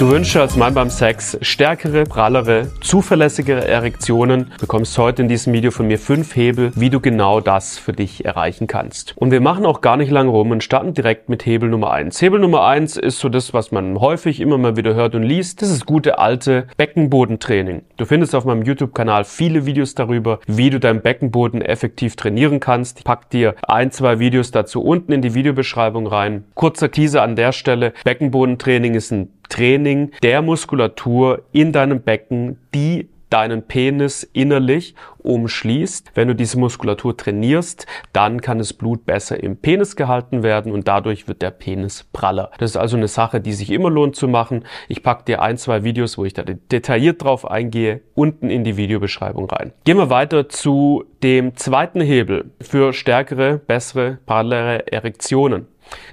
Du wünschst als Mann beim Sex stärkere, prallere, zuverlässigere Erektionen, bekommst heute in diesem Video von mir fünf Hebel, wie du genau das für dich erreichen kannst. Und wir machen auch gar nicht lange rum und starten direkt mit Hebel Nummer eins. Hebel Nummer eins ist so das, was man häufig immer mal wieder hört und liest. Das ist gute alte Beckenbodentraining. Du findest auf meinem YouTube-Kanal viele Videos darüber, wie du deinen Beckenboden effektiv trainieren kannst. Ich pack dir ein, zwei Videos dazu unten in die Videobeschreibung rein. Kurzer Teaser an der Stelle. Beckenbodentraining ist ein Training der Muskulatur in deinem Becken, die deinen Penis innerlich umschließt. Wenn du diese Muskulatur trainierst, dann kann das Blut besser im Penis gehalten werden und dadurch wird der Penis praller. Das ist also eine Sache, die sich immer lohnt zu machen. Ich packe dir ein, zwei Videos, wo ich da detailliert drauf eingehe, unten in die Videobeschreibung rein. Gehen wir weiter zu dem zweiten Hebel für stärkere, bessere, prallere Erektionen.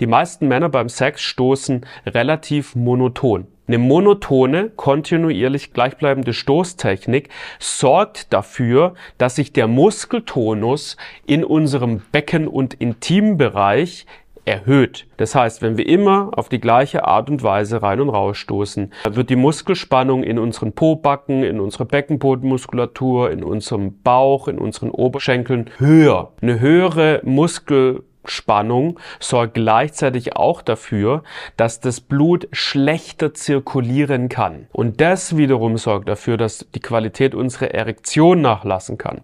Die meisten Männer beim Sex stoßen relativ monoton. Eine monotone, kontinuierlich gleichbleibende Stoßtechnik sorgt dafür, dass sich der Muskeltonus in unserem Becken- und Intimbereich erhöht. Das heißt, wenn wir immer auf die gleiche Art und Weise rein und raus stoßen, wird die Muskelspannung in unseren Pobacken, in unserer Beckenbodenmuskulatur, in unserem Bauch, in unseren Oberschenkeln höher. Eine höhere Muskel Spannung sorgt gleichzeitig auch dafür, dass das Blut schlechter zirkulieren kann. Und das wiederum sorgt dafür, dass die Qualität unserer Erektion nachlassen kann.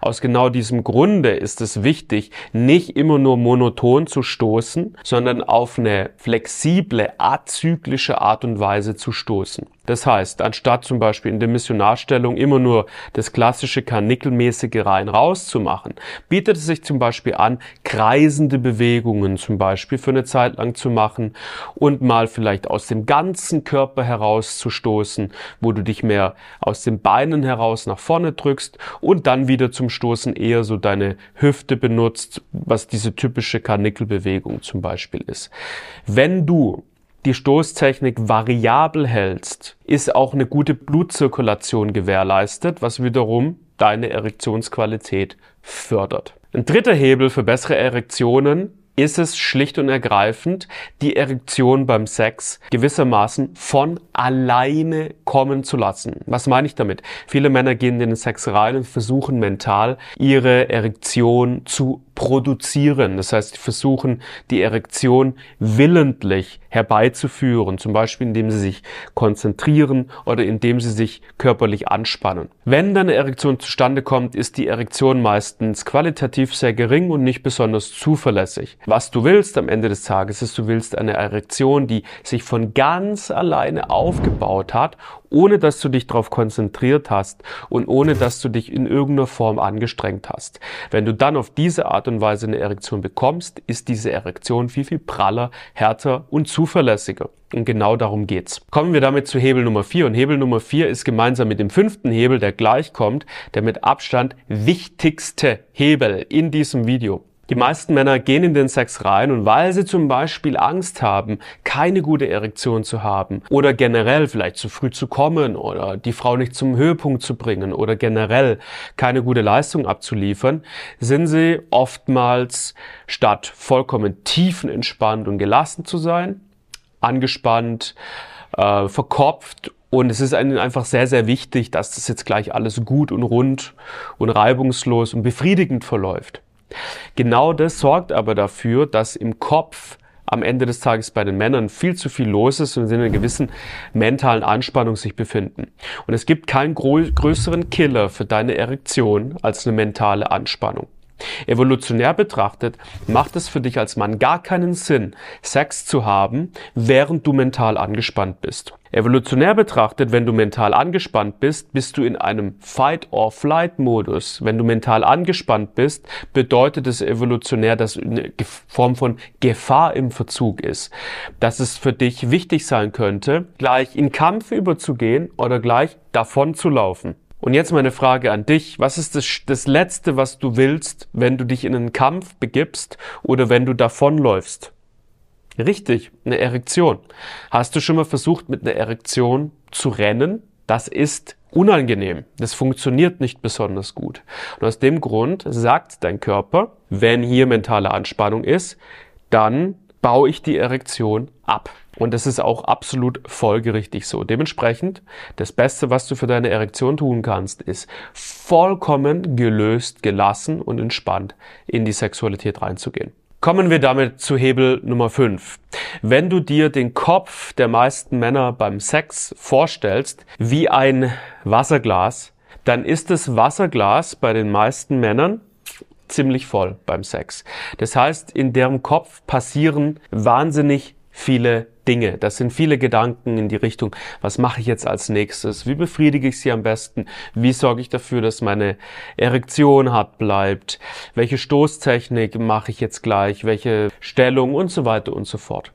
Aus genau diesem Grunde ist es wichtig, nicht immer nur monoton zu stoßen, sondern auf eine flexible, azyklische Art und Weise zu stoßen. Das heißt, anstatt zum Beispiel in der Missionarstellung immer nur das klassische karnickelmäßige rein raus zu machen, bietet es sich zum Beispiel an, kreisende Bewegungen zum Beispiel für eine Zeit lang zu machen und mal vielleicht aus dem ganzen Körper herauszustoßen, wo du dich mehr aus den Beinen heraus nach vorne drückst und dann wieder zum Stoßen eher so deine Hüfte benutzt, was diese typische Karnickelbewegung zum Beispiel ist. Wenn du die Stoßtechnik variabel hältst, ist auch eine gute Blutzirkulation gewährleistet, was wiederum deine Erektionsqualität fördert. Ein dritter Hebel für bessere Erektionen ist es schlicht und ergreifend, die Erektion beim Sex gewissermaßen von alleine kommen zu lassen. Was meine ich damit? Viele Männer gehen in den Sex rein und versuchen mental ihre Erektion zu produzieren. Das heißt, sie versuchen, die Erektion willentlich herbeizuführen, zum Beispiel indem sie sich konzentrieren oder indem sie sich körperlich anspannen. Wenn dann eine Erektion zustande kommt, ist die Erektion meistens qualitativ sehr gering und nicht besonders zuverlässig. Was du willst am Ende des Tages ist, du willst eine Erektion, die sich von ganz alleine aufgebaut hat ohne dass du dich darauf konzentriert hast und ohne dass du dich in irgendeiner Form angestrengt hast. Wenn du dann auf diese Art und Weise eine Erektion bekommst, ist diese Erektion viel, viel praller, härter und zuverlässiger. Und genau darum geht's. Kommen wir damit zu Hebel Nummer 4. Und Hebel Nummer 4 ist gemeinsam mit dem fünften Hebel, der gleich kommt, der mit Abstand wichtigste Hebel in diesem Video. Die meisten Männer gehen in den Sex rein und weil sie zum Beispiel Angst haben, keine gute Erektion zu haben oder generell vielleicht zu früh zu kommen oder die Frau nicht zum Höhepunkt zu bringen oder generell keine gute Leistung abzuliefern, sind sie oftmals statt vollkommen tiefenentspannt und gelassen zu sein, angespannt, äh, verkopft und es ist ihnen einfach sehr, sehr wichtig, dass das jetzt gleich alles gut und rund und reibungslos und befriedigend verläuft. Genau das sorgt aber dafür, dass im Kopf am Ende des Tages bei den Männern viel zu viel los ist und sie in einer gewissen mentalen Anspannung sich befinden. Und es gibt keinen größeren Killer für deine Erektion als eine mentale Anspannung. Evolutionär betrachtet macht es für dich als Mann gar keinen Sinn, Sex zu haben, während du mental angespannt bist. Evolutionär betrachtet, wenn du mental angespannt bist, bist du in einem Fight-or-Flight-Modus. Wenn du mental angespannt bist, bedeutet es evolutionär, dass eine Form von Gefahr im Verzug ist. Dass es für dich wichtig sein könnte, gleich in Kampf überzugehen oder gleich davon zu laufen. Und jetzt meine Frage an dich. Was ist das, das Letzte, was du willst, wenn du dich in einen Kampf begibst oder wenn du davonläufst? Richtig, eine Erektion. Hast du schon mal versucht, mit einer Erektion zu rennen? Das ist unangenehm. Das funktioniert nicht besonders gut. Und aus dem Grund sagt dein Körper, wenn hier mentale Anspannung ist, dann baue ich die Erektion ab. Und das ist auch absolut folgerichtig so. Dementsprechend, das Beste, was du für deine Erektion tun kannst, ist vollkommen gelöst, gelassen und entspannt in die Sexualität reinzugehen. Kommen wir damit zu Hebel Nummer 5. Wenn du dir den Kopf der meisten Männer beim Sex vorstellst wie ein Wasserglas, dann ist das Wasserglas bei den meisten Männern ziemlich voll beim Sex. Das heißt, in deren Kopf passieren wahnsinnig viele Dinge. Das sind viele Gedanken in die Richtung, was mache ich jetzt als nächstes? Wie befriedige ich sie am besten? Wie sorge ich dafür, dass meine Erektion hart bleibt? Welche Stoßtechnik mache ich jetzt gleich? Welche Stellung und so weiter und so fort.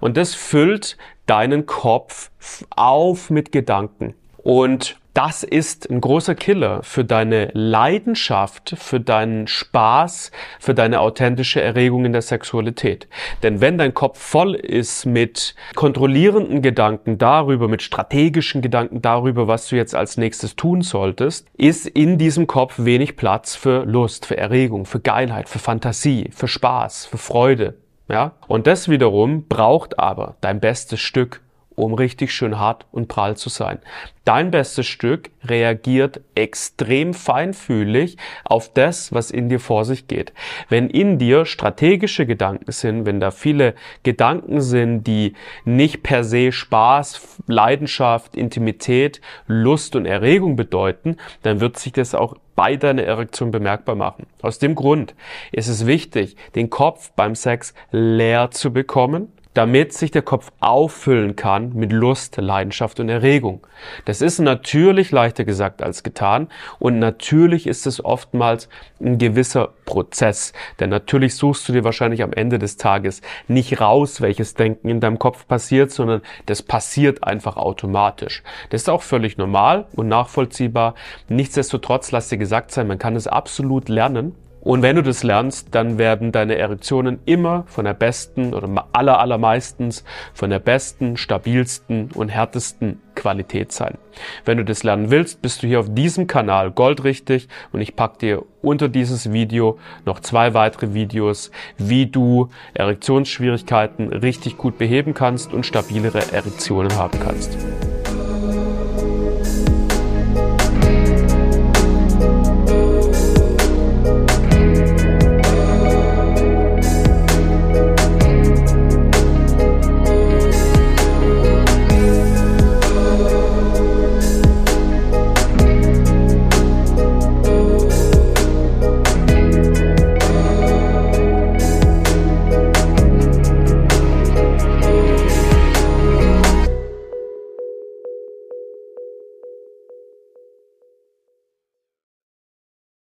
Und das füllt deinen Kopf auf mit Gedanken. Und das ist ein großer Killer für deine Leidenschaft, für deinen Spaß, für deine authentische Erregung in der Sexualität. Denn wenn dein Kopf voll ist mit kontrollierenden Gedanken darüber, mit strategischen Gedanken darüber, was du jetzt als nächstes tun solltest, ist in diesem Kopf wenig Platz für Lust, für Erregung, für Geilheit, für Fantasie, für Spaß, für Freude. Ja? Und das wiederum braucht aber dein bestes Stück um richtig schön hart und prall zu sein. Dein bestes Stück reagiert extrem feinfühlig auf das, was in dir vor sich geht. Wenn in dir strategische Gedanken sind, wenn da viele Gedanken sind, die nicht per se Spaß, Leidenschaft, Intimität, Lust und Erregung bedeuten, dann wird sich das auch bei deiner Erektion bemerkbar machen. Aus dem Grund ist es wichtig, den Kopf beim Sex leer zu bekommen damit sich der Kopf auffüllen kann mit Lust, Leidenschaft und Erregung. Das ist natürlich leichter gesagt als getan und natürlich ist es oftmals ein gewisser Prozess, denn natürlich suchst du dir wahrscheinlich am Ende des Tages nicht raus, welches Denken in deinem Kopf passiert, sondern das passiert einfach automatisch. Das ist auch völlig normal und nachvollziehbar. Nichtsdestotrotz lass dir gesagt sein, man kann es absolut lernen und wenn du das lernst, dann werden deine Erektionen immer von der besten oder aller allermeistens von der besten, stabilsten und härtesten Qualität sein. Wenn du das lernen willst, bist du hier auf diesem Kanal goldrichtig und ich packe dir unter dieses Video noch zwei weitere Videos, wie du Erektionsschwierigkeiten richtig gut beheben kannst und stabilere Erektionen haben kannst.